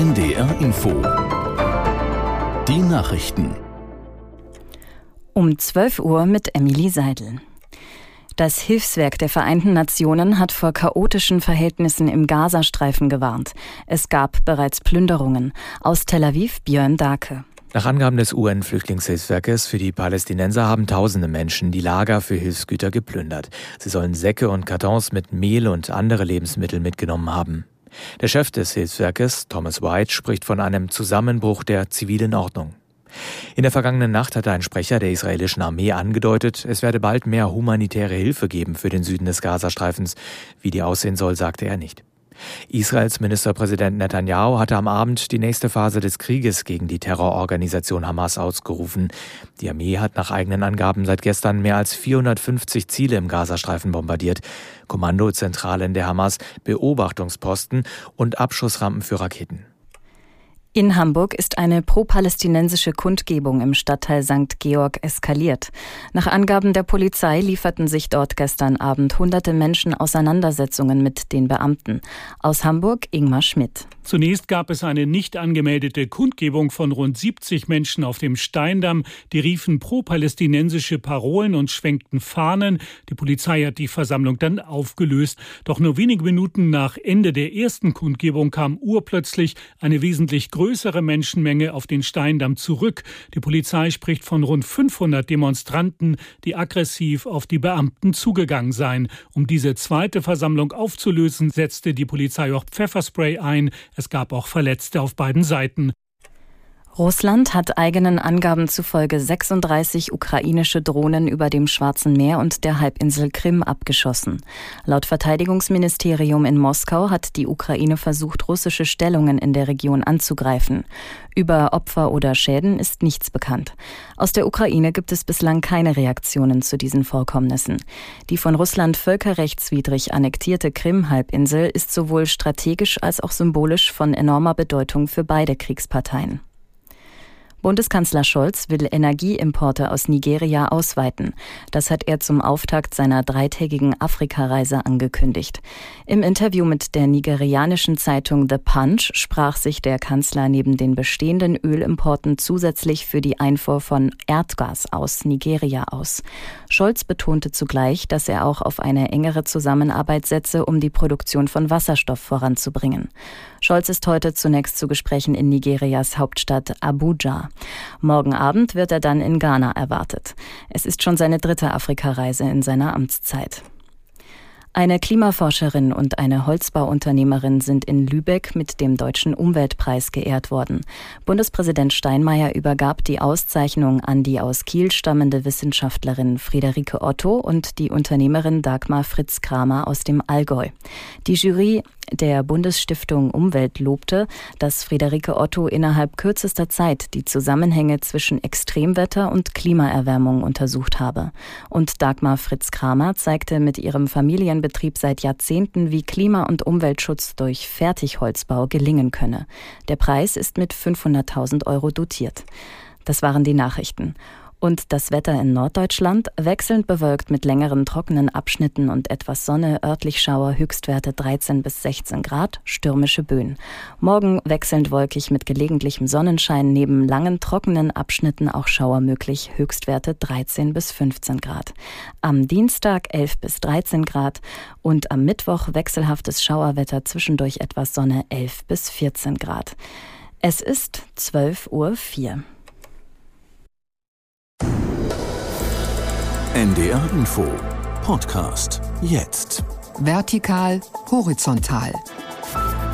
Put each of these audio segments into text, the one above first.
NDR Info. Die Nachrichten. Um 12 Uhr mit Emily Seidel. Das Hilfswerk der Vereinten Nationen hat vor chaotischen Verhältnissen im Gazastreifen gewarnt. Es gab bereits Plünderungen. Aus Tel Aviv Björn Dake. Nach Angaben des UN-Flüchtlingshilfswerkes für die Palästinenser haben tausende Menschen die Lager für Hilfsgüter geplündert. Sie sollen Säcke und Kartons mit Mehl und andere Lebensmittel mitgenommen haben. Der Chef des Hilfswerkes, Thomas White, spricht von einem Zusammenbruch der zivilen Ordnung. In der vergangenen Nacht hatte ein Sprecher der israelischen Armee angedeutet, es werde bald mehr humanitäre Hilfe geben für den Süden des Gazastreifens. Wie die aussehen soll, sagte er nicht. Israels Ministerpräsident Netanyahu hatte am Abend die nächste Phase des Krieges gegen die Terrororganisation Hamas ausgerufen. Die Armee hat nach eigenen Angaben seit gestern mehr als 450 Ziele im Gazastreifen bombardiert. Kommandozentralen der Hamas, Beobachtungsposten und Abschussrampen für Raketen. In Hamburg ist eine pro-palästinensische Kundgebung im Stadtteil St. Georg eskaliert. Nach Angaben der Polizei lieferten sich dort gestern Abend hunderte Menschen Auseinandersetzungen mit den Beamten. Aus Hamburg Ingmar Schmidt. Zunächst gab es eine nicht angemeldete Kundgebung von rund 70 Menschen auf dem Steindamm. Die riefen pro-palästinensische Parolen und schwenkten Fahnen. Die Polizei hat die Versammlung dann aufgelöst. Doch nur wenige Minuten nach Ende der ersten Kundgebung kam urplötzlich eine wesentlich größere Menschenmenge auf den Steindamm zurück. Die Polizei spricht von rund 500 Demonstranten, die aggressiv auf die Beamten zugegangen seien. Um diese zweite Versammlung aufzulösen, setzte die Polizei auch Pfefferspray ein. Es gab auch Verletzte auf beiden Seiten. Russland hat eigenen Angaben zufolge 36 ukrainische Drohnen über dem Schwarzen Meer und der Halbinsel Krim abgeschossen. Laut Verteidigungsministerium in Moskau hat die Ukraine versucht, russische Stellungen in der Region anzugreifen. Über Opfer oder Schäden ist nichts bekannt. Aus der Ukraine gibt es bislang keine Reaktionen zu diesen Vorkommnissen. Die von Russland völkerrechtswidrig annektierte Krim-Halbinsel ist sowohl strategisch als auch symbolisch von enormer Bedeutung für beide Kriegsparteien. Bundeskanzler Scholz will Energieimporte aus Nigeria ausweiten. Das hat er zum Auftakt seiner dreitägigen Afrikareise angekündigt. Im Interview mit der nigerianischen Zeitung The Punch sprach sich der Kanzler neben den bestehenden Ölimporten zusätzlich für die Einfuhr von Erdgas aus Nigeria aus. Scholz betonte zugleich, dass er auch auf eine engere Zusammenarbeit setze, um die Produktion von Wasserstoff voranzubringen. Scholz ist heute zunächst zu Gesprächen in Nigerias Hauptstadt Abuja. Morgen Abend wird er dann in Ghana erwartet. Es ist schon seine dritte Afrikareise in seiner Amtszeit. Eine Klimaforscherin und eine Holzbauunternehmerin sind in Lübeck mit dem Deutschen Umweltpreis geehrt worden. Bundespräsident Steinmeier übergab die Auszeichnung an die aus Kiel stammende Wissenschaftlerin Friederike Otto und die Unternehmerin Dagmar Fritz Kramer aus dem Allgäu. Die Jury der Bundesstiftung Umwelt lobte, dass Friederike Otto innerhalb kürzester Zeit die Zusammenhänge zwischen Extremwetter und Klimaerwärmung untersucht habe. Und Dagmar Fritz Kramer zeigte mit ihrem Familienbetrieb seit Jahrzehnten, wie Klima- und Umweltschutz durch Fertigholzbau gelingen könne. Der Preis ist mit 500.000 Euro dotiert. Das waren die Nachrichten. Und das Wetter in Norddeutschland wechselnd bewölkt mit längeren trockenen Abschnitten und etwas Sonne, örtlich Schauer, Höchstwerte 13 bis 16 Grad, stürmische Böen. Morgen wechselnd wolkig mit gelegentlichem Sonnenschein, neben langen trockenen Abschnitten auch Schauer möglich, Höchstwerte 13 bis 15 Grad. Am Dienstag 11 bis 13 Grad und am Mittwoch wechselhaftes Schauerwetter, zwischendurch etwas Sonne 11 bis 14 Grad. Es ist 12.04 Uhr. NDR Info Podcast jetzt. Vertikal, horizontal.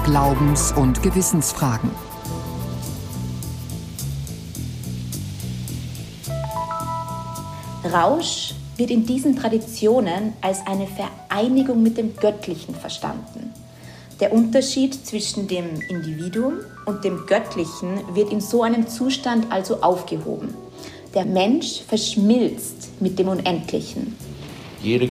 Glaubens- und Gewissensfragen. Rausch wird in diesen Traditionen als eine Vereinigung mit dem Göttlichen verstanden. Der Unterschied zwischen dem Individuum und dem Göttlichen wird in so einem Zustand also aufgehoben. Der Mensch verschmilzt mit dem Unendlichen. Jede